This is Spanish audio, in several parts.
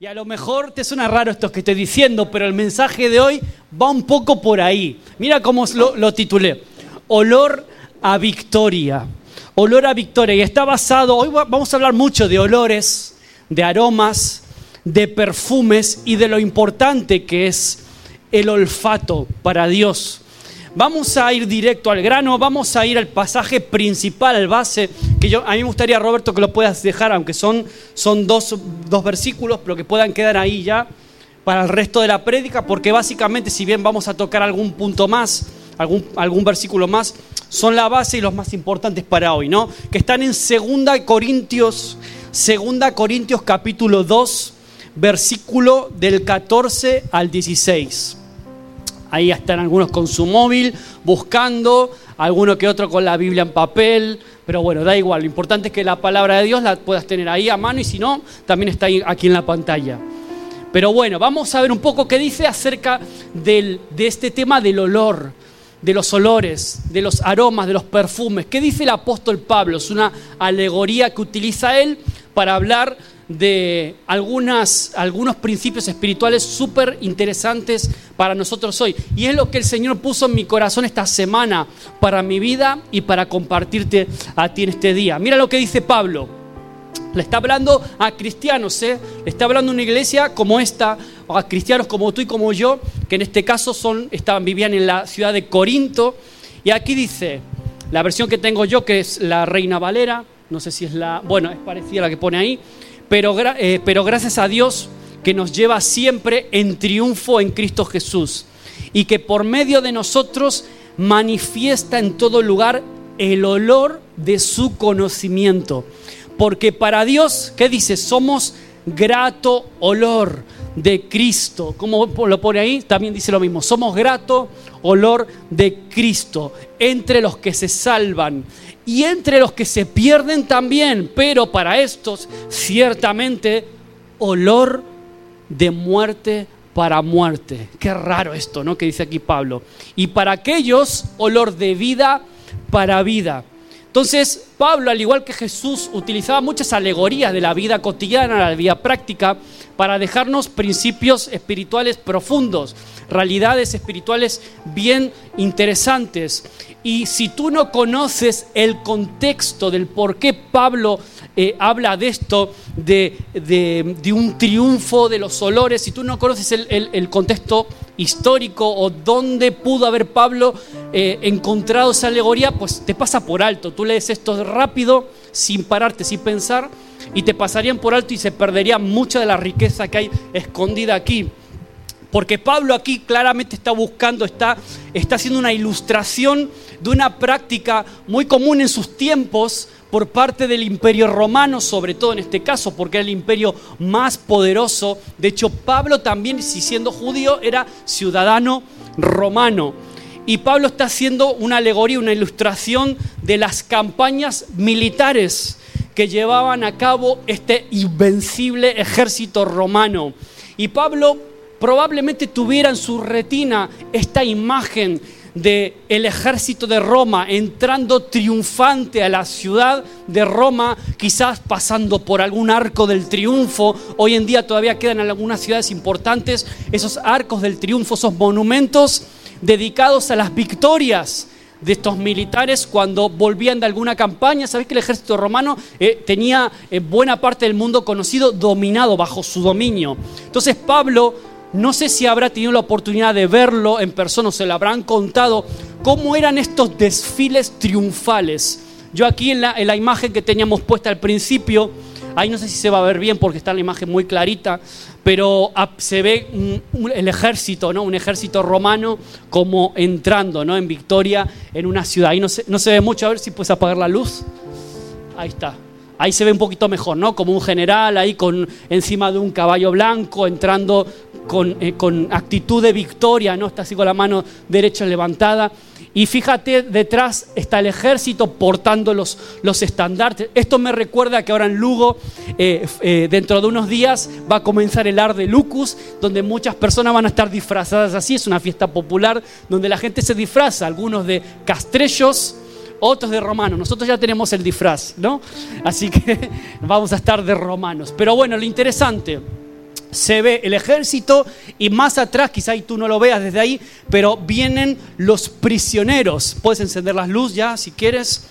Y a lo mejor te suena raro esto que estoy diciendo, pero el mensaje de hoy va un poco por ahí. Mira cómo lo, lo titulé. Olor a victoria. Olor a victoria. Y está basado, hoy vamos a hablar mucho de olores, de aromas, de perfumes y de lo importante que es el olfato para Dios. Vamos a ir directo al grano, vamos a ir al pasaje principal, al base, que yo, a mí me gustaría, Roberto, que lo puedas dejar, aunque son, son dos, dos versículos, pero que puedan quedar ahí ya para el resto de la prédica, porque básicamente, si bien vamos a tocar algún punto más, algún, algún versículo más, son la base y los más importantes para hoy, ¿no? Que están en 2 Corintios, 2 Corintios capítulo 2, versículo del 14 al 16. Ahí están algunos con su móvil buscando, alguno que otro con la Biblia en papel, pero bueno, da igual, lo importante es que la palabra de Dios la puedas tener ahí a mano y si no, también está aquí en la pantalla. Pero bueno, vamos a ver un poco qué dice acerca del, de este tema del olor, de los olores, de los aromas, de los perfumes. ¿Qué dice el apóstol Pablo? Es una alegoría que utiliza él para hablar de algunas, algunos principios espirituales súper interesantes para nosotros hoy. Y es lo que el Señor puso en mi corazón esta semana para mi vida y para compartirte a ti en este día. Mira lo que dice Pablo. Le está hablando a cristianos, ¿eh? le está hablando a una iglesia como esta, a cristianos como tú y como yo, que en este caso son, estaban, vivían en la ciudad de Corinto. Y aquí dice, la versión que tengo yo, que es la Reina Valera, no sé si es la, bueno, es parecida a la que pone ahí, pero, eh, pero gracias a Dios que nos lleva siempre en triunfo en Cristo Jesús y que por medio de nosotros manifiesta en todo lugar el olor de su conocimiento. Porque para Dios, ¿qué dice? Somos grato olor de Cristo. Como lo pone ahí, también dice lo mismo. Somos grato olor de Cristo entre los que se salvan y entre los que se pierden también, pero para estos ciertamente olor de muerte para muerte. Qué raro esto, ¿no? Que dice aquí Pablo. Y para aquellos olor de vida para vida. Entonces, Pablo, al igual que Jesús, utilizaba muchas alegorías de la vida cotidiana, la vida práctica, para dejarnos principios espirituales profundos, realidades espirituales bien interesantes. Y si tú no conoces el contexto del por qué Pablo eh, habla de esto, de, un triunfo de los olores, si tú no conoces el, contexto histórico o dónde pudo haber Pablo eh, encontrado esa alegoría, pues te pasa por alto. Tú lees esto rápido, sin pararte, sin pensar, y te pasarían por alto y se perdería mucha de la riqueza que hay escondida aquí. Porque Pablo aquí claramente está buscando, está, está haciendo una ilustración de una práctica muy común en sus tiempos por parte del imperio romano, sobre todo en este caso, porque era el imperio más poderoso. De hecho, Pablo también, si siendo judío, era ciudadano romano. Y Pablo está haciendo una alegoría, una ilustración de las campañas militares que llevaban a cabo este invencible ejército romano. Y Pablo probablemente tuviera en su retina esta imagen del el ejército de Roma entrando triunfante a la ciudad de Roma, quizás pasando por algún arco del triunfo. Hoy en día todavía quedan en algunas ciudades importantes esos arcos del triunfo, esos monumentos dedicados a las victorias de estos militares cuando volvían de alguna campaña. Sabéis que el ejército romano eh, tenía eh, buena parte del mundo conocido dominado bajo su dominio. Entonces Pablo no sé si habrá tenido la oportunidad de verlo en persona o se lo habrán contado, cómo eran estos desfiles triunfales. Yo aquí en la, imagen que teníamos puesta al principio, ahí no sé si se va a ver bien porque está la imagen muy clarita, pero se ve el ejército, ¿no? Un ejército romano como entrando, ¿no? En victoria en una ciudad. Ahí no se, no se ve mucho, a ver si puedes apagar la luz. Ahí está. Ahí se ve un poquito mejor, ¿no? Como un general ahí con encima de un caballo blanco entrando eh, con, actitud de victoria, ¿no? Está así con la mano derecha levantada. Y fíjate, detrás está el ejército portando los, los estandartes. Esto me recuerda que ahora en Lugo, eh, eh, dentro de unos días, va a comenzar el Ar de Lucus, donde muchas personas van a estar disfrazadas así. Es una fiesta popular donde la gente se disfraza, algunos de castrellos, otros de romanos. Nosotros ya tenemos el disfraz, ¿no? Así que vamos a estar de romanos. Pero bueno, lo interesante se ve el ejército y más atrás, quizá tú no lo veas desde ahí, pero vienen los prisioneros. Puedes encender las luces ya si quieres.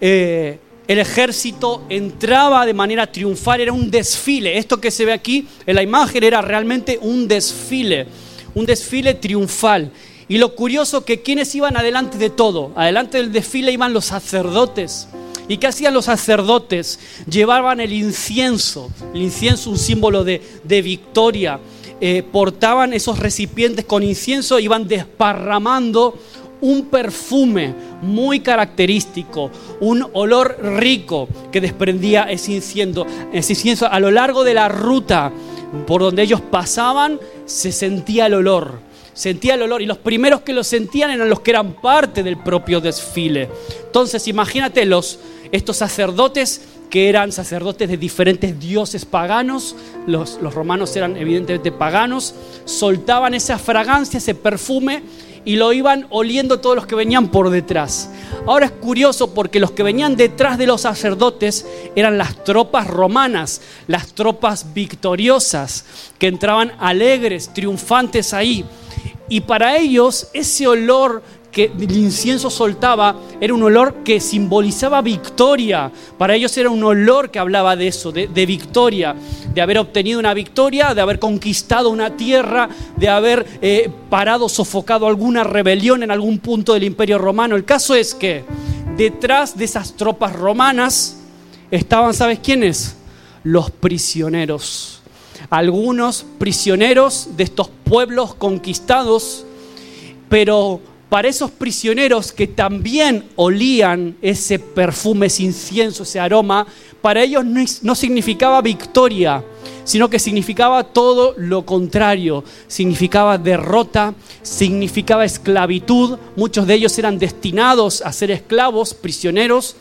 Eh, el ejército entraba de manera triunfal, era un desfile. Esto que se ve aquí en la imagen era realmente un desfile, un desfile triunfal. Y lo curioso que quienes iban adelante de todo, adelante del desfile iban los sacerdotes. ¿Y qué hacían los sacerdotes? Llevaban el incienso, el incienso un símbolo de, victoria. Eh, portaban esos recipientes con incienso, iban desparramando un perfume muy característico, un olor rico que desprendía ese incienso. Ese incienso a lo largo de la ruta por donde ellos pasaban se sentía el olor. Sentía el olor y los primeros que lo sentían eran los que eran parte del propio desfile. Entonces, imagínate los, estos sacerdotes que eran sacerdotes de diferentes dioses paganos, los, los romanos eran evidentemente paganos, soltaban esa fragancia, ese perfume y lo iban oliendo todos los que venían por detrás. Ahora es curioso porque los que venían detrás de los sacerdotes eran las tropas romanas, las tropas victoriosas, que entraban alegres, triunfantes ahí. Y para ellos ese olor que el incienso soltaba era un olor que simbolizaba victoria. Para ellos era un olor que hablaba de eso, de, victoria, de haber obtenido una victoria, de haber conquistado una tierra, de haber eh, parado, sofocado alguna rebelión en algún punto del imperio romano. El caso es que detrás de esas tropas romanas estaban, ¿sabes quiénes? Los prisioneros. Algunos prisioneros de estos pueblos conquistados, pero para esos prisioneros que también olían ese perfume, ese incienso, ese aroma, para ellos no, significaba victoria, sino que significaba todo lo contrario. Significaba derrota, significaba esclavitud. Muchos de ellos eran destinados a ser esclavos, prisioneros.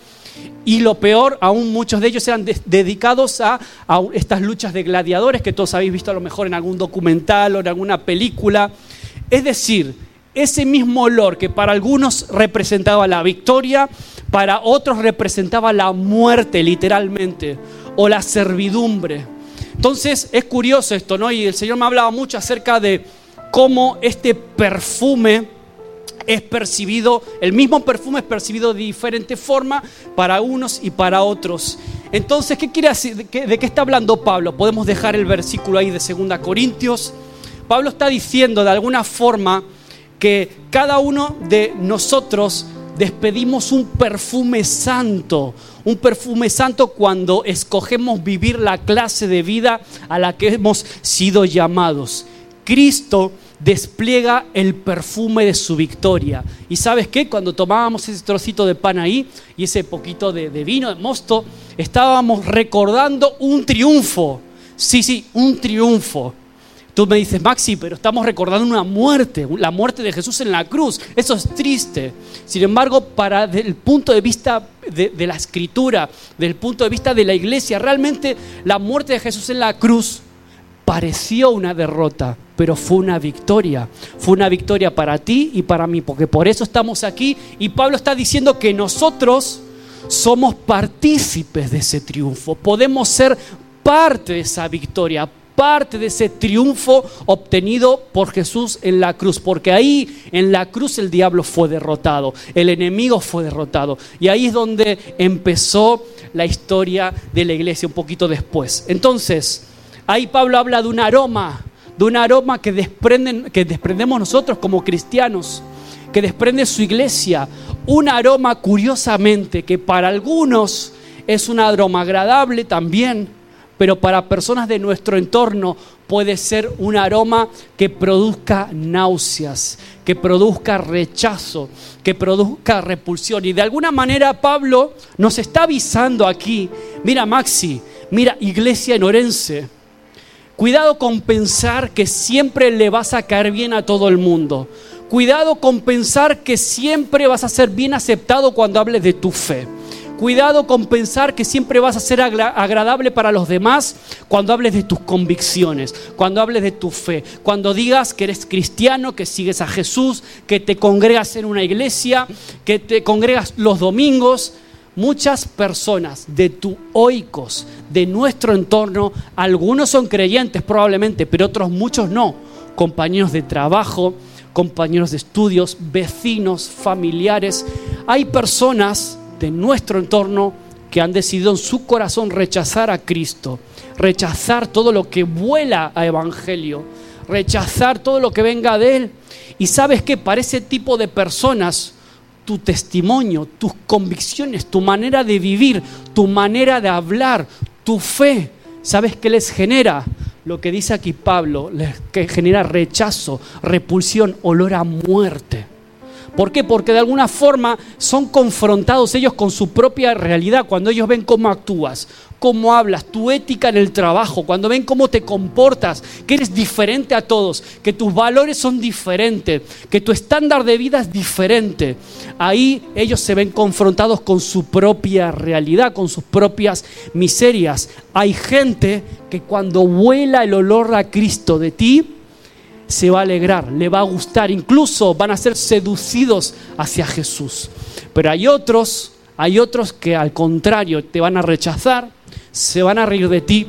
Y lo peor, aún muchos de ellos eran dedicados a, estas luchas de gladiadores que todos habéis visto a lo mejor en algún documental o en alguna película. Es decir, ese mismo olor que para algunos representaba la victoria, para otros representaba la muerte literalmente, o la servidumbre. Entonces es curioso esto, ¿no? Y el Señor me hablaba mucho acerca de cómo este perfume es percibido, el mismo perfume es percibido de diferente forma para unos y para otros. Entonces, ¿qué quiere decir? ¿De qué, de qué está hablando Pablo? Podemos dejar el versículo ahí de 2 Corintios. Pablo está diciendo de alguna forma, que cada uno de nosotros despedimos un perfume santo, un perfume santo cuando escogemos vivir la clase de vida a la que hemos sido llamados. Cristo despliega el perfume de su victoria. Y sabes qué, cuando tomábamos ese trocito de pan ahí y ese poquito de, de vino, de mosto, estábamos recordando un triunfo. Sí, sí, un triunfo. Tú me dices, Maxi, pero estamos recordando una muerte, la muerte de Jesús en la cruz. Eso es triste. Sin embargo, para el punto de vista de, la escritura, del punto de vista de la iglesia, realmente la muerte de Jesús en la cruz pareció una derrota, pero fue una victoria. Fue una victoria para ti y para mí, porque por eso estamos aquí. Y Pablo está diciendo que nosotros somos partícipes de ese triunfo. Podemos ser parte de esa victoria, parte de ese triunfo obtenido por Jesús en la cruz, porque ahí en la cruz el diablo fue derrotado, el enemigo fue derrotado, y ahí es donde empezó la historia de la iglesia un poquito después. Entonces, ahí Pablo habla de un aroma, de un aroma que, desprenden, que desprendemos nosotros como cristianos, que desprende su iglesia, un aroma curiosamente que para algunos es un aroma agradable también, pero para personas de nuestro entorno puede ser un aroma que produzca náuseas, que produzca rechazo, que produzca repulsión. Y de alguna manera Pablo nos está avisando aquí, mira Maxi, mira iglesia en Orense, cuidado con pensar que siempre le vas a caer bien a todo el mundo. Cuidado con pensar que siempre vas a ser bien aceptado cuando hables de tu fe. Cuidado con pensar que siempre vas a ser agradable para los demás cuando hables de tus convicciones, cuando hables de tu fe, cuando digas que eres cristiano, que sigues a Jesús, que te congregas en una iglesia, que te congregas los domingos. muchas personas de tu oikos, de nuestro entorno, algunos son creyentes probablemente, pero otros muchos no, compañeros de trabajo, compañeros de estudios, vecinos, familiares. Hay personas de nuestro entorno que han decidido en su corazón rechazar a Cristo, rechazar todo lo que vuela a Evangelio, rechazar todo lo que venga de Él. Y sabes que para ese tipo de personas, tu testimonio, tus convicciones, tu manera de vivir, tu manera de hablar, tu fe, ¿sabes qué les genera? Lo que dice aquí Pablo, les que genera rechazo, repulsión, olor a muerte. ¿Por qué? Porque de alguna forma son confrontados ellos con su propia realidad cuando ellos ven cómo actúas, cómo hablas, tu ética en el trabajo, cuando ven cómo te comportas, que eres diferente a todos, que tus valores son diferentes, que tu estándar de vida es diferente. Ahí ellos se ven confrontados con su propia realidad, con sus propias miserias. Hay gente que cuando vuela el olor a Cristo de ti, se va a alegrar, le va a gustar, incluso van a ser seducidos hacia Jesús. Pero hay otros, hay otros que al contrario te van a rechazar, se van a reír de ti.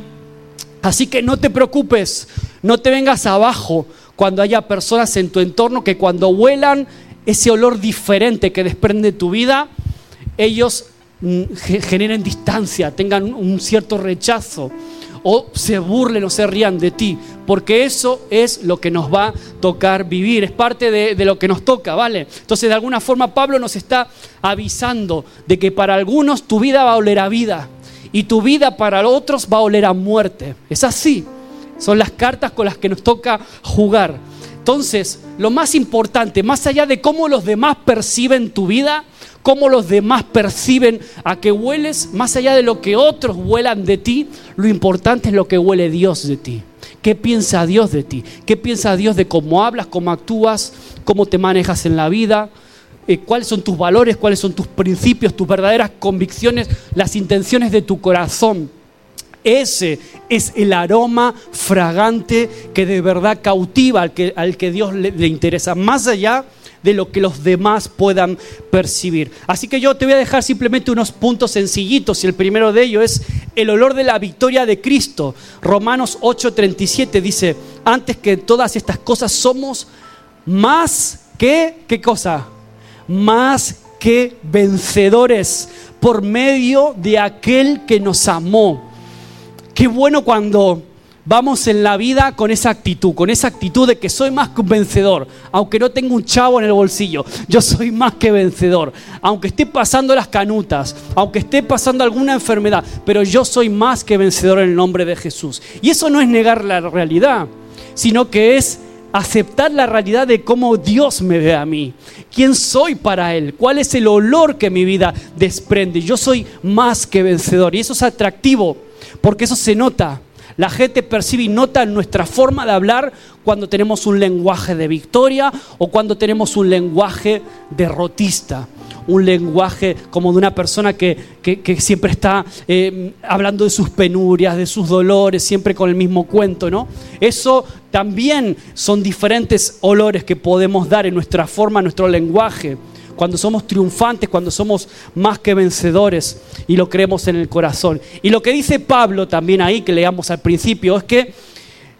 Así que no te preocupes, no te vengas abajo cuando haya personas en tu entorno que cuando vuelan ese olor diferente que desprende tu vida, ellos mm, generen distancia, tengan un cierto rechazo o se burlen o se rían de ti, porque eso es lo que nos va a tocar vivir, es parte de, lo que nos toca, ¿vale? Entonces de alguna forma Pablo nos está avisando de que para algunos tu vida va a oler a vida y tu vida para otros va a oler a muerte. Es así, son las cartas con las que nos toca jugar. Entonces, lo más importante, más allá de cómo los demás perciben tu vida, cómo los demás perciben a que hueles, más allá de lo que otros huelan de ti, lo importante es lo que huele Dios de ti. ¿Qué piensa Dios de ti? ¿Qué piensa Dios de cómo hablas, cómo actúas, cómo te manejas en la vida? Eh, cuáles son tus valores, cuáles son tus principios, tus verdaderas convicciones, las intenciones de tu corazón. Ese es el aroma fragante que de verdad cautiva al que, al que Dios le, interesa, más allá lo que los demás puedan percibir. Así que yo te voy a dejar simplemente unos puntos sencillitos y el primero de ellos es el olor de la victoria de Cristo. Romanos 8:37 dice, antes que todas estas cosas somos más que, ¿qué cosa? Más que vencedores por medio de aquel que nos amó. Qué bueno cuando vamos en la vida con esa actitud, con esa actitud de que soy más que un vencedor, aunque no tengo un chavo en el bolsillo, yo soy más que vencedor, aunque esté pasando las canutas, aunque esté pasando alguna enfermedad, pero yo soy más que vencedor en el nombre de Jesús. Y eso no es negar la realidad, sino que es aceptar la realidad de cómo Dios me ve a mí, quién soy para Él, cuál es el olor que mi vida desprende. Yo soy más que vencedor y eso es atractivo porque eso se nota. La gente percibe y nota nuestra forma de hablar cuando tenemos un lenguaje de victoria o cuando tenemos un lenguaje derrotista. Un lenguaje como de una persona que, siempre está eh, hablando de sus penurias, de sus dolores, siempre con el mismo cuento, ¿no? Eso también son diferentes olores que podemos dar en nuestra forma, en nuestro lenguaje cuando somos triunfantes, cuando somos más que vencedores y lo creemos en el corazón. Y lo que dice Pablo también ahí, que leamos al principio, es que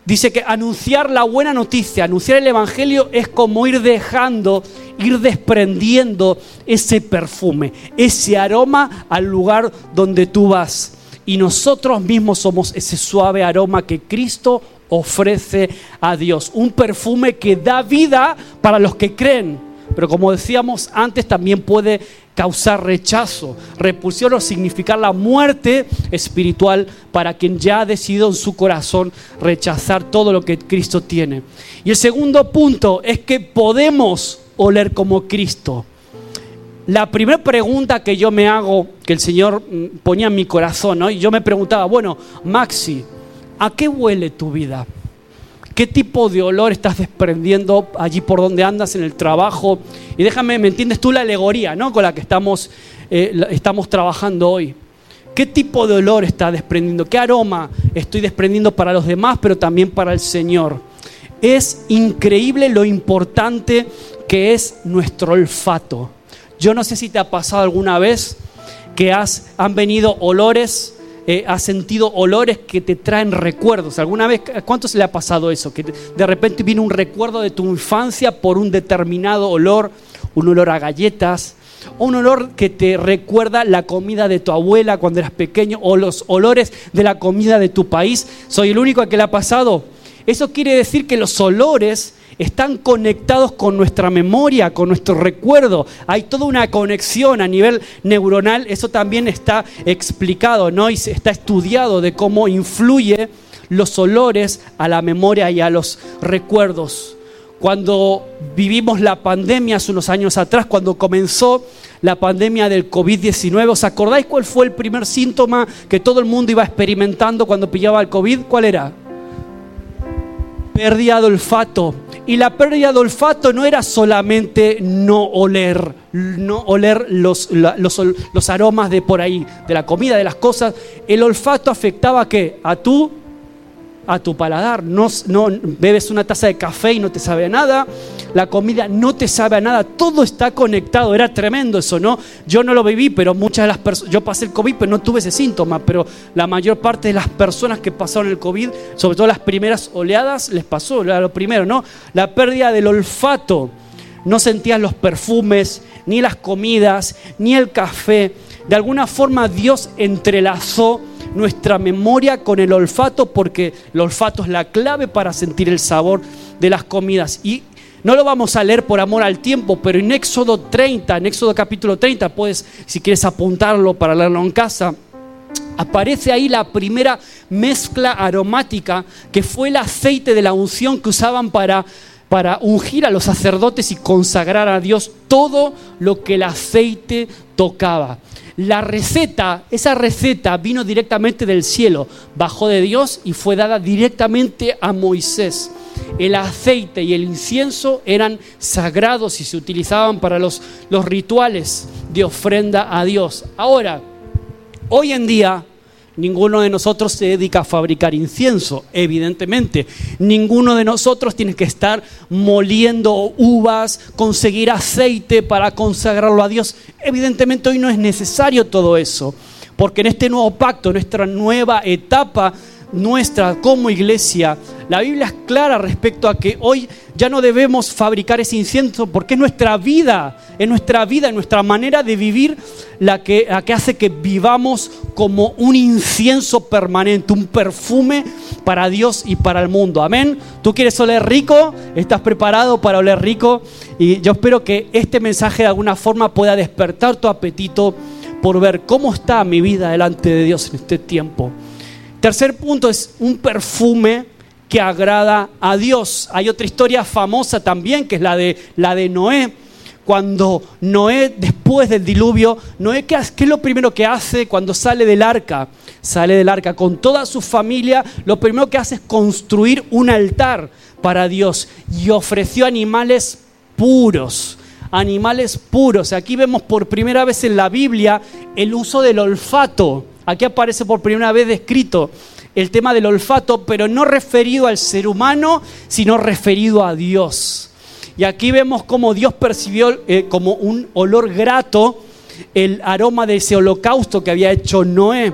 dice que anunciar la buena noticia, anunciar el Evangelio es como ir dejando, ir desprendiendo ese perfume, ese aroma al lugar donde tú vas. Y nosotros mismos somos ese suave aroma que Cristo ofrece a Dios. Un perfume que da vida para los que creen pero como decíamos antes, también puede causar rechazo, repulsión o significar la muerte espiritual para quien ya ha decidido en su corazón rechazar todo lo que Cristo tiene. Y el segundo punto es que podemos oler como Cristo. La primera pregunta que yo me hago, que el Señor mm, ponía en mi corazón, y yo me preguntaba, bueno, Maxi, ¿a qué huele tu vida? ¿Qué tipo de olor estás desprendiendo allí por donde andas en el trabajo? Y déjame, ¿me entiendes tú la alegoría ¿no? con la que estamos, eh, estamos trabajando hoy? ¿Qué tipo de olor estás desprendiendo? ¿Qué aroma estoy desprendiendo para los demás, pero también para el Señor? Es increíble lo importante que es nuestro olfato. Yo no sé si te ha pasado alguna vez que has, han venido olores, eh, has sentido olores que te traen recuerdos. ¿Alguna vez, cuánto se le ha pasado eso? Que de repente viene un recuerdo de tu infancia por un determinado olor, un olor a galletas, un olor que te recuerda la comida de tu abuela cuando eras pequeño, o los olores de la comida de tu país. ¿Soy el único que le ha pasado? Eso quiere decir que los olores están conectados con nuestra memoria, con nuestro recuerdo. Hay toda una conexión a nivel neuronal, eso también está explicado, ¿no? Y está estudiado de cómo influye los olores a la memoria y a los recuerdos. Cuando vivimos la pandemia hace unos años atrás, cuando comenzó la pandemia del COVID-19, ¿os acordáis cuál fue el primer síntoma que todo el mundo iba experimentando cuando pillaba el COVID? ¿Cuál era? pérdida de olfato. Y la pérdida de olfato no era solamente no oler, no oler los, los, aromas de por ahí, de la comida, de las cosas. El olfato afectaba qué? A tú a tu paladar. No, no, bebes una taza de café y no te sabe nada. La comida no te sabe a nada. Todo está conectado. Era tremendo eso, ¿no? Yo no lo viví, pero muchas de las personas. Yo pasé el COVID, pero no tuve ese síntoma. Pero la mayor parte de las personas que pasaron el COVID, sobre todo las primeras oleadas, les pasó. Lo primero, ¿no? La pérdida del olfato. No sentías los perfumes, ni las comidas, ni el café. De alguna forma Dios entrelazó nuestra memoria con el olfato, porque el olfato es la clave para sentir el sabor de las comidas. Y no lo vamos a leer por amor al tiempo, pero en Éxodo 30, en Éxodo capítulo 30, puedes, si quieres apuntarlo para leerlo en casa, aparece ahí la primera mezcla aromática, que fue el aceite de la unción que usaban para para ungir a los sacerdotes y consagrar a Dios todo lo que el aceite tocaba. La receta, esa receta vino directamente del cielo, bajó de Dios y fue dada directamente a Moisés. El aceite y el incienso eran sagrados y se utilizaban para los, los rituales de ofrenda a Dios. Ahora, hoy en día Ninguno de nosotros se dedica a fabricar incienso, evidentemente. Ninguno de nosotros tiene que estar moliendo uvas, conseguir aceite para consagrarlo a Dios. Evidentemente hoy no es necesario todo eso, porque en este nuevo pacto, nuestra nueva etapa, nuestra como iglesia, la Biblia es clara respecto a que hoy ya no debemos fabricar ese incienso porque es nuestra vida, es nuestra vida, es nuestra manera de vivir la que, que hace que vivamos como un incienso permanente, un perfume para Dios y para el mundo. Amén. ¿Tú quieres oler rico? ¿Estás preparado para oler rico? Y yo espero que este mensaje de alguna forma pueda despertar tu apetito por ver cómo está mi vida delante de Dios en este tiempo. Tercer punto es un perfume que agrada a Dios. Hay otra historia famosa también, que es la de, la de Noé. Cuando Noé, después del diluvio, Noé, ¿qué, ¿qué es lo primero que hace cuando sale del arca? Sale del arca con toda su familia, lo primero que hace es construir un altar para Dios y ofreció animales puros animales puros. Aquí vemos por primera vez en la Biblia el uso del olfato. Aquí aparece por primera vez descrito el tema del olfato, pero no referido al ser humano, sino referido a Dios. Y aquí vemos cómo Dios percibió eh, como un olor grato el aroma de ese holocausto que había hecho Noé.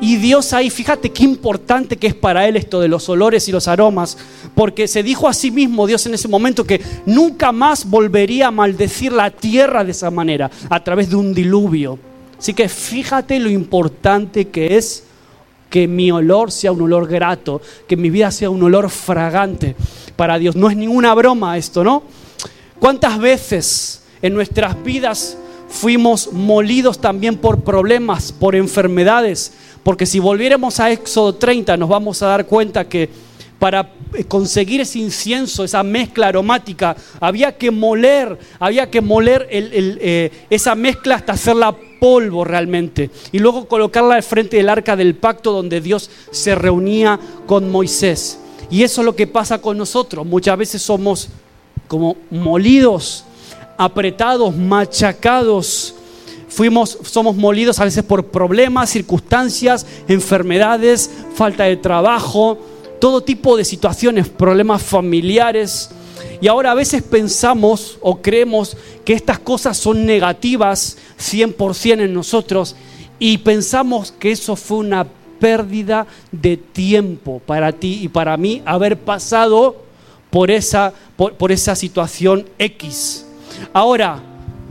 Y Dios ahí, fíjate qué importante que es para él esto de los olores y los aromas, porque se dijo a sí mismo Dios en ese momento que nunca más volvería a maldecir la tierra de esa manera, a través de un diluvio. Así que fíjate lo importante que es que mi olor sea un olor grato, que mi vida sea un olor fragante para Dios. No es ninguna broma esto, ¿no? ¿Cuántas veces en nuestras vidas fuimos molidos también por problemas, por enfermedades? Porque si volviéramos a Éxodo 30 nos vamos a dar cuenta que para conseguir ese incienso, esa mezcla aromática, había que moler, había que moler eh, esa mezcla hasta hacerla polvo realmente. Y luego colocarla al frente del arca del pacto donde Dios se reunía con Moisés. Y eso es lo que pasa con nosotros. Muchas veces somos como molidos, apretados, machacados. Fuimos, somos molidos a veces por problemas, circunstancias, enfermedades, falta de trabajo, todo tipo de situaciones, problemas familiares. Y ahora a veces pensamos o creemos que estas cosas son negativas 100% en nosotros y pensamos que eso fue una pérdida de tiempo para ti y para mí haber pasado por esa, por, esa situación X. Ahora,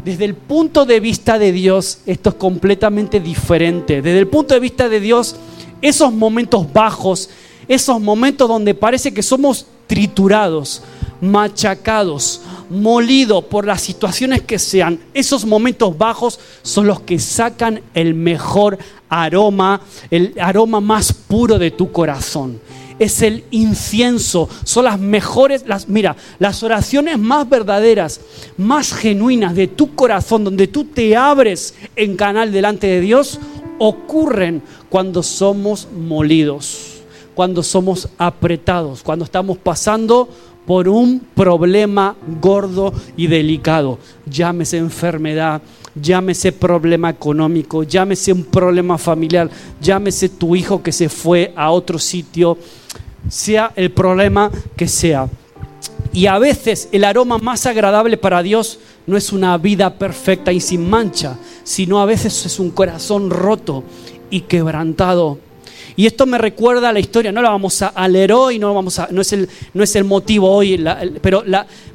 desde el punto de vista de Dios, esto es completamente diferente. Desde el punto de vista de Dios, esos momentos bajos, esos momentos donde parece que somos triturados, machacados, molidos por las situaciones que sean, esos momentos bajos son los que sacan el mejor aroma, el aroma más puro de tu corazón. Es el incienso, son las mejores, las, mira, las oraciones más verdaderas, más genuinas de tu corazón, donde tú te abres en canal delante de Dios, ocurren cuando somos molidos, cuando somos apretados, cuando estamos pasando por un problema gordo y delicado. Llámese enfermedad, llámese problema económico, llámese un problema familiar, llámese tu hijo que se fue a otro sitio, sea el problema que sea. Y a veces el aroma más agradable para Dios no es una vida perfecta y sin mancha, sino a veces es un corazón roto y quebrantado y esto me recuerda a la historia, no la vamos a, leer hoy, no, vamos a, no, es, el, no es el motivo hoy, pero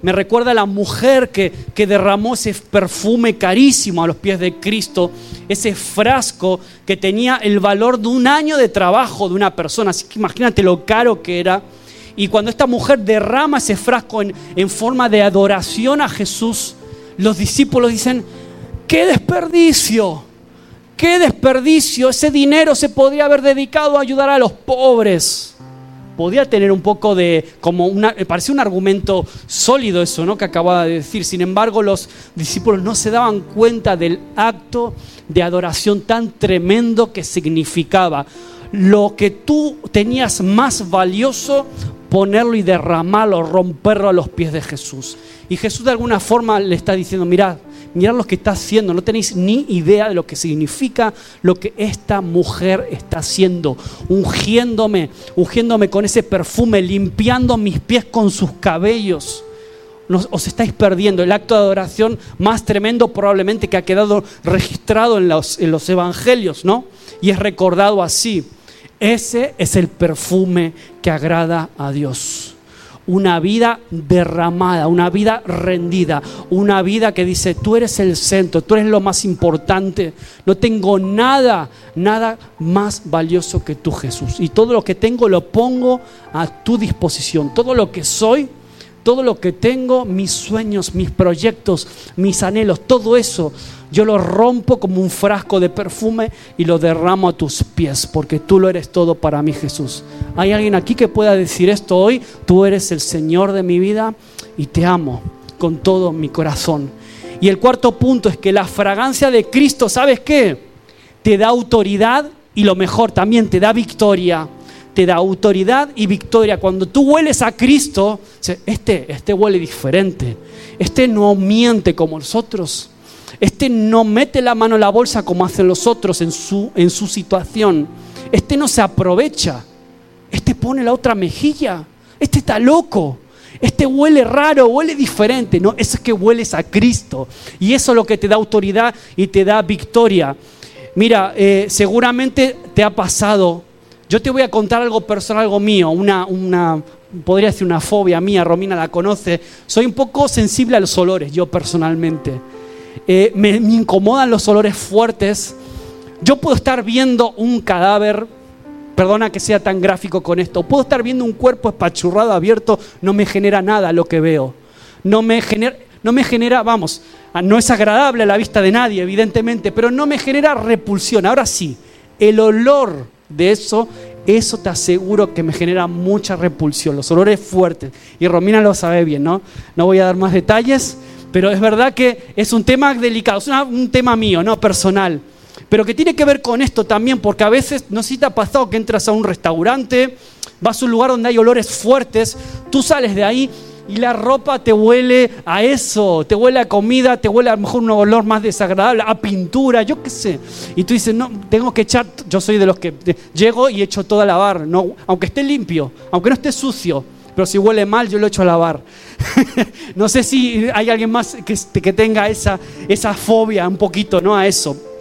me recuerda a la mujer que, que derramó ese perfume carísimo a los pies de Cristo, ese frasco que tenía el valor de un año de trabajo de una persona. Así que imagínate lo caro que era. Y cuando esta mujer derrama ese frasco en, en forma de adoración a Jesús, los discípulos dicen, ¡qué desperdicio! Qué desperdicio, ese dinero se podría haber dedicado a ayudar a los pobres. Podía tener un poco de, como una, parece un argumento sólido eso, ¿no? Que acababa de decir. Sin embargo, los discípulos no se daban cuenta del acto de adoración tan tremendo que significaba. Lo que tú tenías más valioso, ponerlo y derramarlo, romperlo a los pies de Jesús. Y Jesús de alguna forma le está diciendo, mirad, mirad lo que está haciendo, no tenéis ni idea de lo que significa lo que esta mujer está haciendo, ungiéndome, ungiéndome con ese perfume, limpiando mis pies con sus cabellos. os estáis perdiendo el acto de adoración más tremendo probablemente que ha quedado registrado en los, en los evangelios, ¿no? Y es recordado así. Ese es el perfume que agrada a Dios una vida derramada, una vida rendida, una vida que dice, tú eres el centro, tú eres lo más importante, no tengo nada, nada más valioso que tú Jesús. Y todo lo que tengo lo pongo a tu disposición, todo lo que soy. Todo lo que tengo, mis sueños, mis proyectos, mis anhelos, todo eso yo lo rompo como un frasco de perfume y lo derramo a tus pies, porque tú lo eres todo para mí, Jesús. ¿Hay alguien aquí que pueda decir esto hoy? Tú eres el Señor de mi vida y te amo con todo mi corazón. Y el cuarto punto es que la fragancia de Cristo, ¿sabes qué? Te da autoridad y lo mejor también te da victoria. Te da autoridad y victoria. Cuando tú hueles a Cristo, este, este huele diferente. Este no miente como nosotros. Este no mete la mano en la bolsa como hacen los otros en su, en su situación. Este no se aprovecha. Este pone la otra mejilla. Este está loco. Este huele raro, huele diferente. No, eso es que hueles a Cristo. Y eso es lo que te da autoridad y te da victoria. Mira, eh, seguramente te ha pasado. Yo te voy a contar algo personal, algo mío, una, una, podría decir una fobia mía, Romina la conoce. Soy un poco sensible a los olores, yo personalmente. Eh, me, incomodan los olores fuertes. Yo puedo estar viendo un cadáver, perdona que sea tan gráfico con esto, puedo estar viendo un cuerpo espachurrado, abierto, no me genera nada lo que veo. No me genera, no me genera, vamos, ah, no es agradable a la vista de nadie, evidentemente, pero no me genera repulsión. Ahora sí, el olor de eso, eso te aseguro que me genera mucha repulsión, los olores fuertes. Y Romina lo sabe bien, ¿no? No voy a dar más detalles, pero es verdad que es un tema delicado, es un tema mío, no personal. Pero que tiene que ver con esto también, porque a veces, no sé si te ha pasado que entras a un restaurante, vas a un lugar donde hay olores fuertes, tú sales de ahí y la ropa te huele a eso, te huele a comida, te huele a lo mejor un olor más desagradable, a pintura, yo qué sé. Y tú dices, no, tengo que echar, yo soy de los que llego y echo todo a lavar, no, aunque esté limpio, aunque no esté sucio, pero si huele mal yo lo echo a lavar. no sé si hay alguien más que, que tenga esa, esa fobia un poquito ¿no? a eso.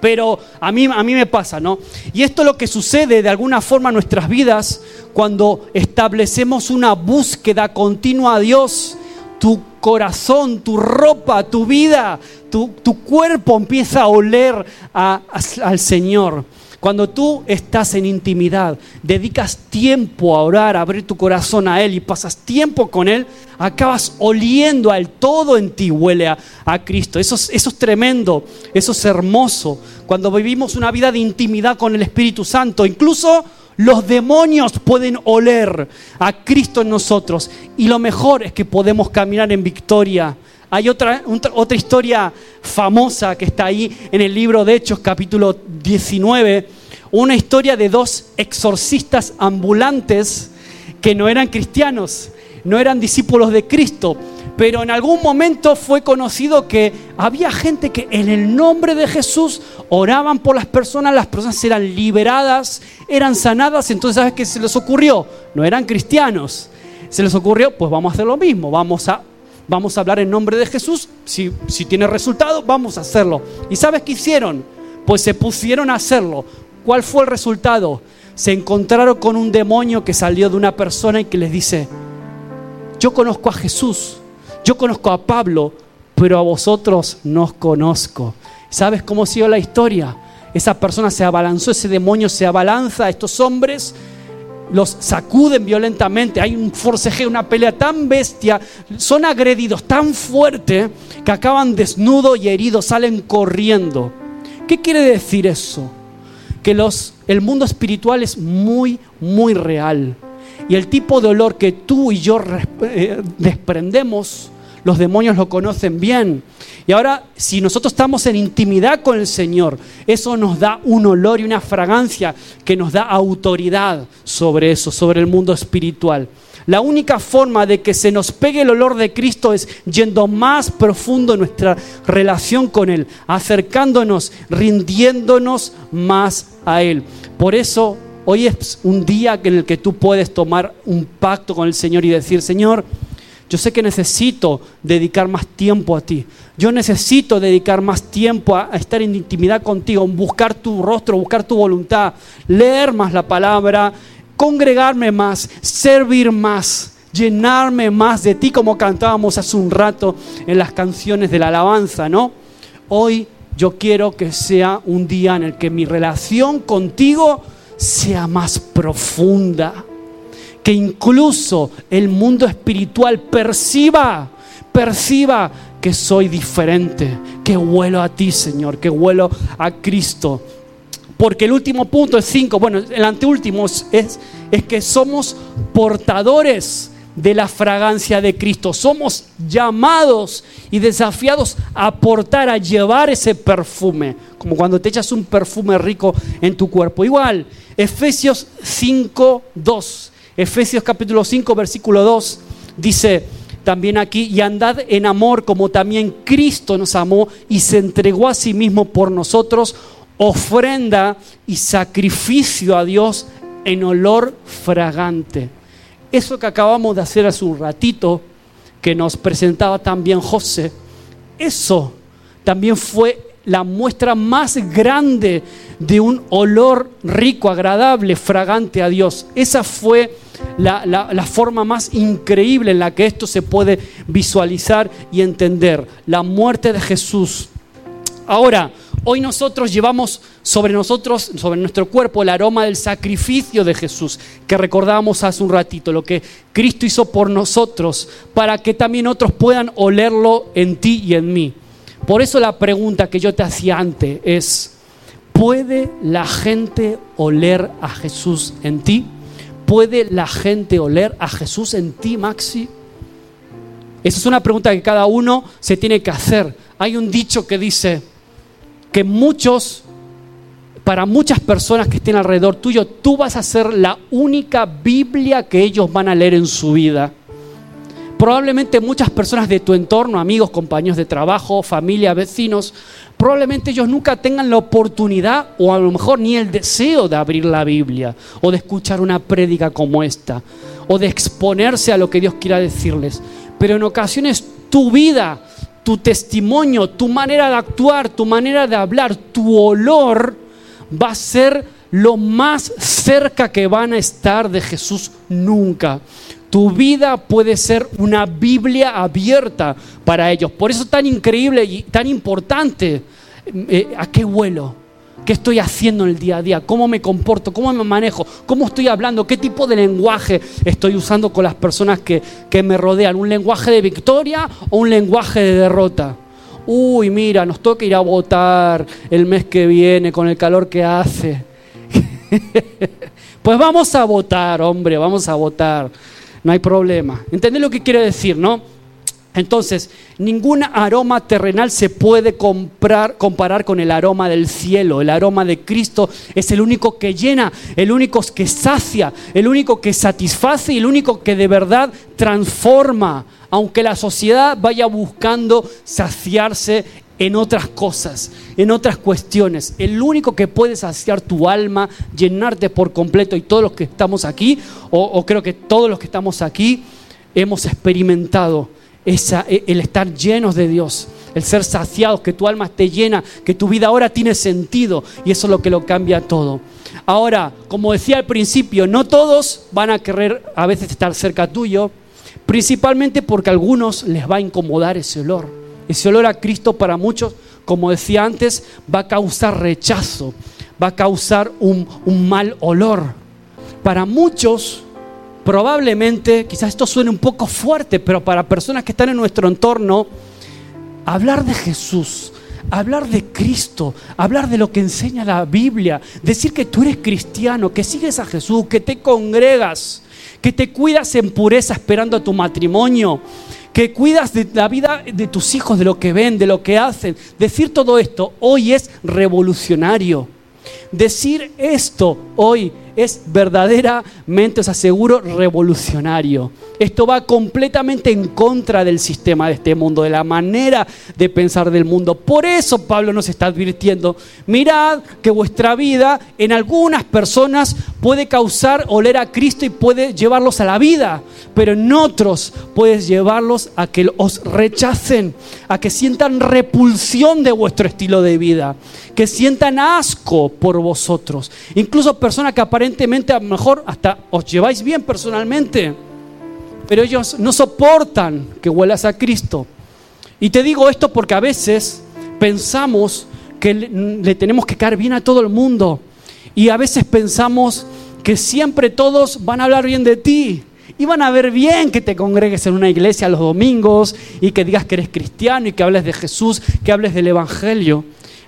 Pero a mí, a mí me pasa, ¿no? Y esto es lo que sucede de alguna forma en nuestras vidas cuando establecemos una búsqueda continua a Dios. Tu corazón, tu ropa, tu vida, tu, cuerpo empieza a oler al Señor. Cuando tú estás en intimidad, dedicas tiempo a orar, a abrir tu corazón a Él y pasas tiempo con Él, acabas oliendo a Él. Todo en ti huele a, Cristo. Eso es, eso es tremendo, eso es hermoso. Cuando vivimos una vida de intimidad con el Espíritu Santo, incluso los demonios pueden oler a Cristo en nosotros. Y lo mejor es que podemos caminar en victoria. Hay otra, otra historia famosa que está ahí en el libro de Hechos capítulo 19, una historia de dos exorcistas ambulantes que no eran cristianos, no eran discípulos de Cristo, pero en algún momento fue conocido que había gente que en el nombre de Jesús oraban por las personas, las personas eran liberadas, eran sanadas, entonces ¿sabes qué se les ocurrió? No eran cristianos. Se les ocurrió, pues vamos a hacer lo mismo, vamos a, vamos a hablar en nombre de Jesús, si, tiene resultado, vamos a hacerlo. ¿Y sabes qué hicieron? Pues se pusieron a hacerlo. ¿Cuál fue el resultado? Se encontraron con un demonio que salió de una persona y que les dice, yo conozco a Jesús, yo conozco a Pablo, pero a vosotros no os conozco. ¿Sabes cómo siguió la historia? Esa persona se abalanzó, ese demonio se abalanza a estos hombres, los sacuden violentamente, hay un forcejeo, una pelea tan bestia, son agredidos tan fuerte que acaban desnudos y heridos, salen corriendo. ¿Qué quiere decir eso? Que los, el mundo espiritual es muy, muy real. Y el tipo de olor que tú y yo eh, desprendemos, los demonios lo conocen bien. Y ahora, si nosotros estamos en intimidad con el Señor, eso nos da un olor y una fragancia que nos da autoridad sobre eso, sobre el mundo espiritual. La única forma de que se nos pegue el olor de Cristo es yendo más profundo en nuestra relación con Él, acercándonos, rindiéndonos más a Él. Por eso hoy es un día en el que tú puedes tomar un pacto con el Señor y decir, Señor, yo sé que necesito dedicar más tiempo a ti. Yo necesito dedicar más tiempo a, estar en intimidad contigo, buscar tu rostro, buscar tu voluntad, leer más la palabra, congregarme más, servir más, llenarme más de ti como cantábamos hace un rato en las canciones de la alabanza, ¿no? Hoy yo quiero que sea un día en el que mi relación contigo sea más profunda que incluso el mundo espiritual perciba, perciba que soy diferente, que huelo a ti, Señor, que huelo a Cristo. Porque el último punto es cinco, bueno, el anteúltimo es, es que somos portadores de la fragancia de Cristo. Somos llamados y desafiados a aportar, a llevar ese perfume, como cuando te echas un perfume rico en tu cuerpo. Igual, Efesios 5, 2 Efesios capítulo 5, versículo 2 dice también aquí, y andad en amor como también Cristo nos amó y se entregó a sí mismo por nosotros, ofrenda y sacrificio a Dios en olor fragante. Eso que acabamos de hacer hace un ratito, que nos presentaba también José, eso también fue la muestra más grande de un olor rico, agradable, fragante a Dios. Esa fue la, forma más increíble en la que esto se puede visualizar y entender. La muerte de Jesús. Ahora, hoy nosotros llevamos sobre nosotros, sobre nuestro cuerpo, el aroma del sacrificio de Jesús, que recordábamos hace un ratito, lo que Cristo hizo por nosotros, para que también otros puedan olerlo en ti y en mí. Por eso la pregunta que yo te hacía antes es, ¿puede la gente oler a Jesús en ti? ¿Puede la gente oler a Jesús en ti, Maxi? Esa es una pregunta que cada uno se tiene que hacer. Hay un dicho que dice que muchos, para muchas personas que estén alrededor tuyo, tú vas a ser la única Biblia que ellos van a leer en su vida. Probablemente muchas personas de tu entorno, amigos, compañeros de trabajo, familia, vecinos, probablemente ellos nunca tengan la oportunidad o a lo mejor ni el deseo de abrir la Biblia o de escuchar una prédica como esta o de exponerse a lo que Dios quiera decirles. Pero en ocasiones tu vida, tu testimonio, tu manera de actuar, tu manera de hablar, tu olor va a ser lo más cerca que van a estar de Jesús nunca. Tu vida puede ser una Biblia abierta para ellos. Por eso es tan increíble y tan importante eh, a qué vuelo, qué estoy haciendo en el día a día, cómo me comporto, cómo me manejo, cómo estoy hablando, qué tipo de lenguaje estoy usando con las personas que, que me rodean. ¿Un lenguaje de victoria o un lenguaje de derrota? Uy, mira, nos toca ir a votar el mes que viene con el calor que hace. pues vamos a votar, hombre, vamos a votar no hay problema. ¿Entendés lo que quiere decir, no? Entonces, ningún aroma terrenal se puede comparar con el aroma del cielo. El aroma de Cristo es el único que llena, el único que sacia, el único que satisface y el único que de verdad transforma. Aunque la sociedad vaya buscando saciarse en otras cosas, en otras cuestiones. El único que puede saciar tu alma, llenarte por completo y todos los que estamos aquí, o, creo que todos los que estamos aquí, hemos experimentado e, el estar llenos de Dios, el ser saciados, que tu alma esté llena, que tu vida ahora tiene sentido y eso es lo que lo cambia todo. Ahora, como decía al principio, no todos van a querer a veces estar cerca tuyo, principalmente porque a algunos les va a incomodar ese olor. Ese olor a Cristo para muchos, como decía antes, va a causar rechazo, va a causar un, mal olor. Para muchos, probablemente, quizás esto suene un poco fuerte, pero para personas que están en nuestro entorno, hablar de Jesús, hablar de Cristo, hablar de lo que enseña la Biblia, decir que tú eres cristiano, que sigues a Jesús, que te congregas, que te cuidas en pureza esperando a tu matrimonio, que cuidas de la vida de tus hijos, de lo que ven, de lo que hacen. Decir todo esto hoy es revolucionario. Decir esto hoy es verdaderamente, os aseguro, revolucionario. Esto va completamente en contra del sistema de este mundo, de la manera de pensar del mundo. Por eso Pablo nos está advirtiendo, mirad que vuestra vida en algunas personas puede causar oler a Cristo y puede llevarlos a la vida, pero en otros puedes llevarlos a que os rechacen, a que sientan repulsión de vuestro estilo de vida, que sientan asco por vosotros. Incluso personas que aparentemente aparentemente a lo mejor hasta os lleváis bien personalmente, pero ellos no soportan que huelas a Cristo. Y te digo esto porque a veces pensamos que le, tenemos que caer bien a todo el mundo y a veces pensamos que siempre todos van a hablar bien de ti. Y van a ver bien que te congregues en una iglesia los domingos y que digas que eres cristiano y que hables de Jesús, que hables del Evangelio.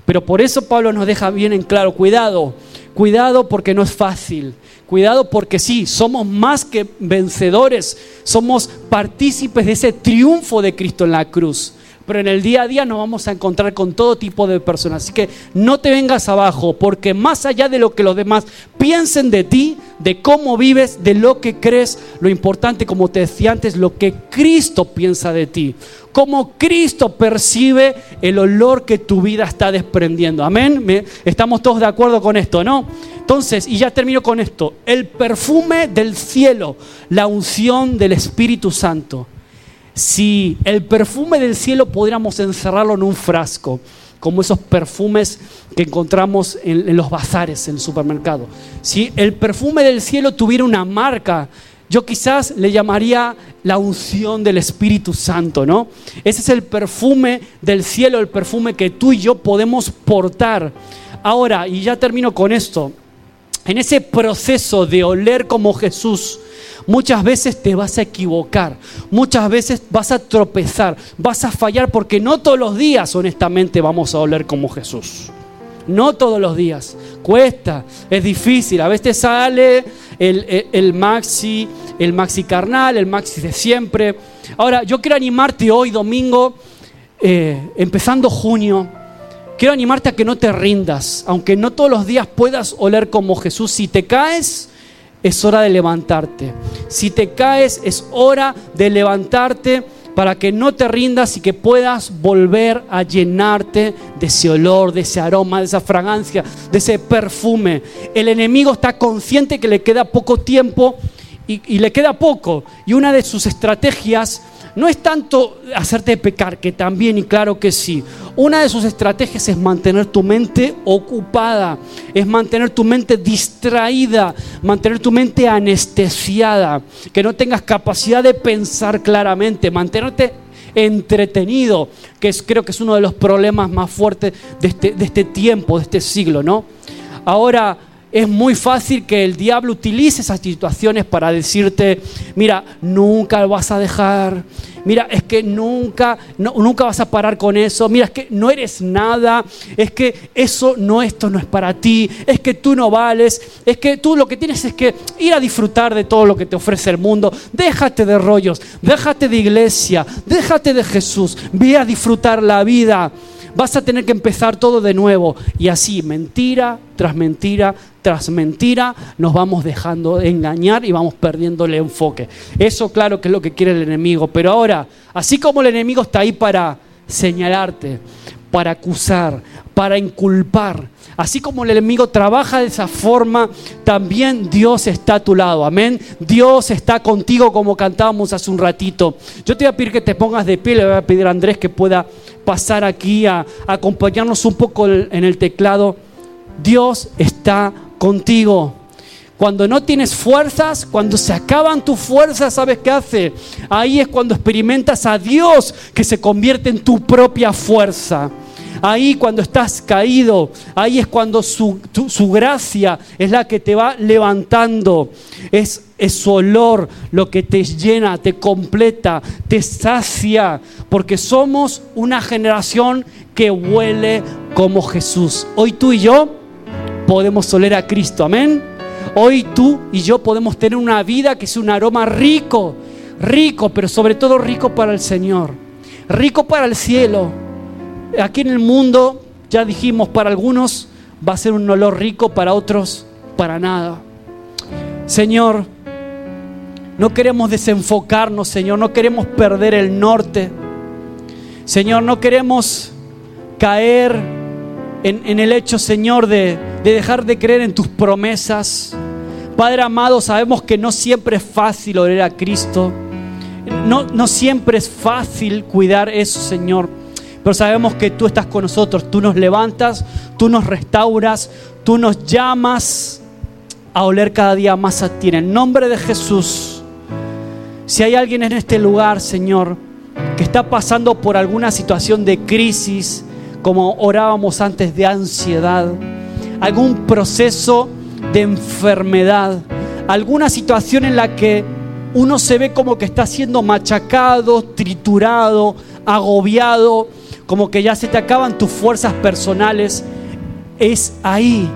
Pero por eso Pablo nos deja bien en claro, cuidado, Cuidado porque no es fácil. Cuidado porque sí, somos más que vencedores. Somos partícipes de ese triunfo de Cristo en la cruz pero en el día a día nos vamos a encontrar con todo tipo de personas. Así que no te vengas abajo, porque más allá de lo que los demás piensen de ti, de cómo vives, de lo que crees, lo importante, como te decía antes, lo que Cristo piensa de ti. Cómo Cristo percibe el olor que tu vida está desprendiendo. Amén. Estamos todos de acuerdo con esto, ¿no? Entonces, y ya termino con esto, el perfume del cielo, la unción del Espíritu Santo si el perfume del cielo pudiéramos encerrarlo en un frasco, como esos perfumes que encontramos en, los bazares, en el supermercado. Si el perfume del cielo tuviera una marca, yo quizás le llamaría la unción del Espíritu Santo, ¿no? Ese es el perfume del cielo, el perfume que tú y yo podemos portar. Ahora, y ya termino con esto, en ese proceso de oler como Jesús, Muchas veces te vas a equivocar, muchas veces vas a tropezar, vas a fallar porque no todos los días honestamente vamos a oler como Jesús. No todos los días. Cuesta, es difícil. A veces sale el, maxi, el maxi carnal, el maxi de siempre. Ahora, yo quiero animarte hoy, domingo, eh, empezando junio. Quiero animarte a que no te rindas, aunque no todos los días puedas oler como Jesús. Si te caes, es hora de levantarte. Si te caes, es hora de levantarte para que no te rindas y que puedas volver a llenarte de ese olor, de ese aroma, de esa fragancia, de ese perfume. El enemigo está consciente que le queda poco tiempo y, le queda poco. Y una de sus estrategias no es tanto hacerte pecar, que también y claro que sí. Una de sus estrategias es mantener tu mente ocupada, es mantener tu mente distraída, mantener tu mente anestesiada, que no tengas capacidad de pensar claramente, mantenerte entretenido, que es, creo que es uno de los problemas más fuertes de este, de este tiempo, de este siglo, ¿no? Ahora, es muy fácil que el diablo utilice esas situaciones para decirte, mira, nunca lo vas a dejar, mira, es que nunca, nunca vas a parar con eso, mira, es que no eres nada, es que eso no, esto no es para ti, es que tú no vales, es que tú lo que tienes es que ir a disfrutar de todo lo que te ofrece el mundo, déjate de rollos, déjate de iglesia, déjate de Jesús, ve a disfrutar la vida vas a tener que empezar todo de nuevo. Y así, mentira tras mentira tras mentira, nos vamos dejando engañar y vamos perdiendo el enfoque. Eso claro que es lo que quiere el enemigo. Pero ahora, así como el enemigo está ahí para señalarte, para acusar, para inculpar, Así como el enemigo trabaja de esa forma, también Dios está a tu lado. Amén. Dios está contigo como cantábamos hace un ratito. Yo te voy a pedir que te pongas de pie. Le voy a pedir a Andrés que pueda pasar aquí a, acompañarnos un poco en el teclado. Dios está contigo. Cuando no tienes fuerzas, cuando se acaban tus fuerzas, ¿sabes qué hace? Ahí es cuando experimentas a Dios que se convierte en tu propia fuerza. Ahí cuando estás caído, ahí es cuando su, gracia es la que te va levantando. Es, es su olor lo que te llena, te completa, te sacia, porque somos una generación que huele como Jesús. Hoy tú y yo podemos oler a Cristo, amén. Hoy tú y yo podemos tener una vida que es un aroma rico, rico, pero sobre todo rico para el Señor, rico para el cielo Aquí en el mundo, ya dijimos, para algunos va a ser un olor rico, para otros para nada. Señor, no queremos desenfocarnos, Señor, no queremos perder el norte. Señor, no queremos caer en, el hecho, Señor, de, de dejar de creer en tus promesas. Padre amado, sabemos que no siempre es fácil orar a Cristo. No, no siempre es fácil cuidar eso, Señor. Pero sabemos que tú estás con nosotros, tú nos levantas, tú nos restauras, tú nos llamas a oler cada día más a ti. En el nombre de Jesús, si hay alguien en este lugar, Señor, que está pasando por alguna situación de crisis, como orábamos antes de ansiedad, algún proceso de enfermedad, alguna situación en la que uno se ve como que está siendo machacado, triturado, agobiado, como que ya se te acaban tus fuerzas personales, es ahí.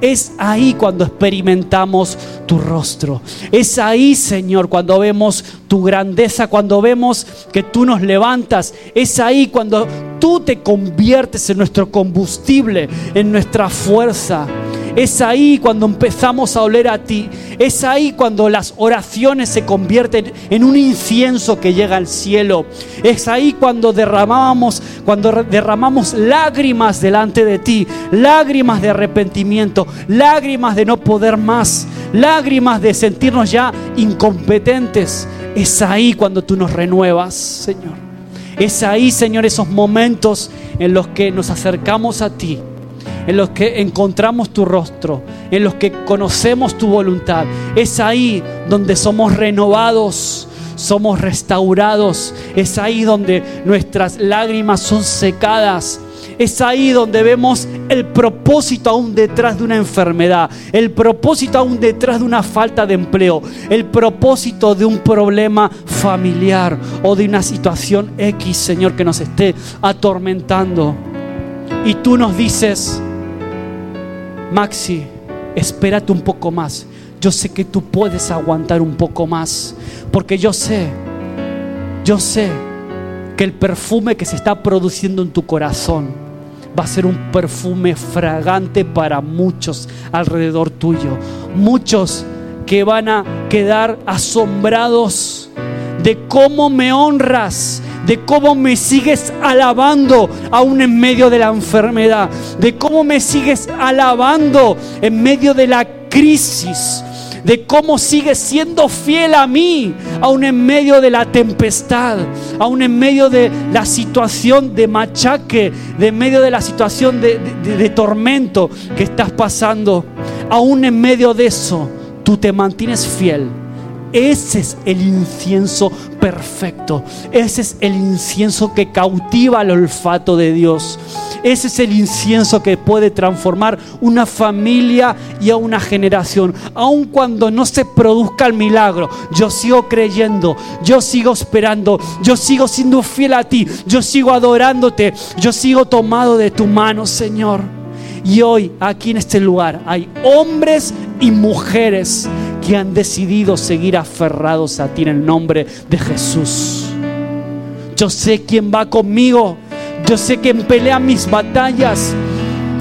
Es ahí cuando experimentamos tu rostro. Es ahí, Señor, cuando vemos tu grandeza, cuando vemos que tú nos levantas. Es ahí cuando tú te conviertes en nuestro combustible, en nuestra fuerza. Es ahí cuando empezamos a oler a ti. Es ahí cuando las oraciones se convierten en un incienso que llega al cielo. Es ahí cuando derramamos, cuando derramamos lágrimas delante de ti, lágrimas de arrepentimiento, lágrimas de no poder más, lágrimas de sentirnos ya incompetentes. Es ahí cuando tú nos renuevas, Señor. Es ahí, Señor, esos momentos en los que nos acercamos a ti en los que encontramos tu rostro, en los que conocemos tu voluntad. Es ahí donde somos renovados, somos restaurados. Es ahí donde nuestras lágrimas son secadas. Es ahí donde vemos el propósito aún detrás de una enfermedad, el propósito aún detrás de una falta de empleo, el propósito de un problema familiar o de una situación X, Señor, que nos esté atormentando. Y tú nos dices, Maxi, espérate un poco más. Yo sé que tú puedes aguantar un poco más, porque yo sé, yo sé que el perfume que se está produciendo en tu corazón va a ser un perfume fragante para muchos alrededor tuyo. Muchos que van a quedar asombrados de cómo me honras, de cómo me sigues alabando aún en medio de la enfermedad, de cómo me sigues alabando en medio de la crisis, de cómo sigues siendo fiel a mí, aún en medio de la tempestad, aún en medio de la situación de machaque, de en medio de la situación de, de tormento que estás pasando, aún en medio de eso, tú te mantienes fiel. Ese es el incienso perfecto. Ese es el incienso que cautiva el olfato de Dios. Ese es el incienso que puede transformar una familia y a una generación. Aun cuando no se produzca el milagro, yo sigo creyendo, yo sigo esperando, yo sigo siendo fiel a ti, yo sigo adorándote, yo sigo tomado de tu mano, Señor. Y hoy, aquí en este lugar, hay hombres y mujeres que han decidido seguir aferrados a ti en el nombre de Jesús. Yo sé quién va conmigo. Yo sé quién pelea mis batallas.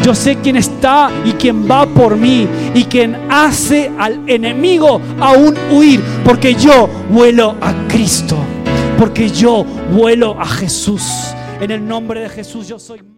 Yo sé quién está y quién va por mí y quién hace al enemigo aún huir. Porque yo vuelo a Cristo. Porque yo vuelo a Jesús. En el nombre de Jesús yo soy...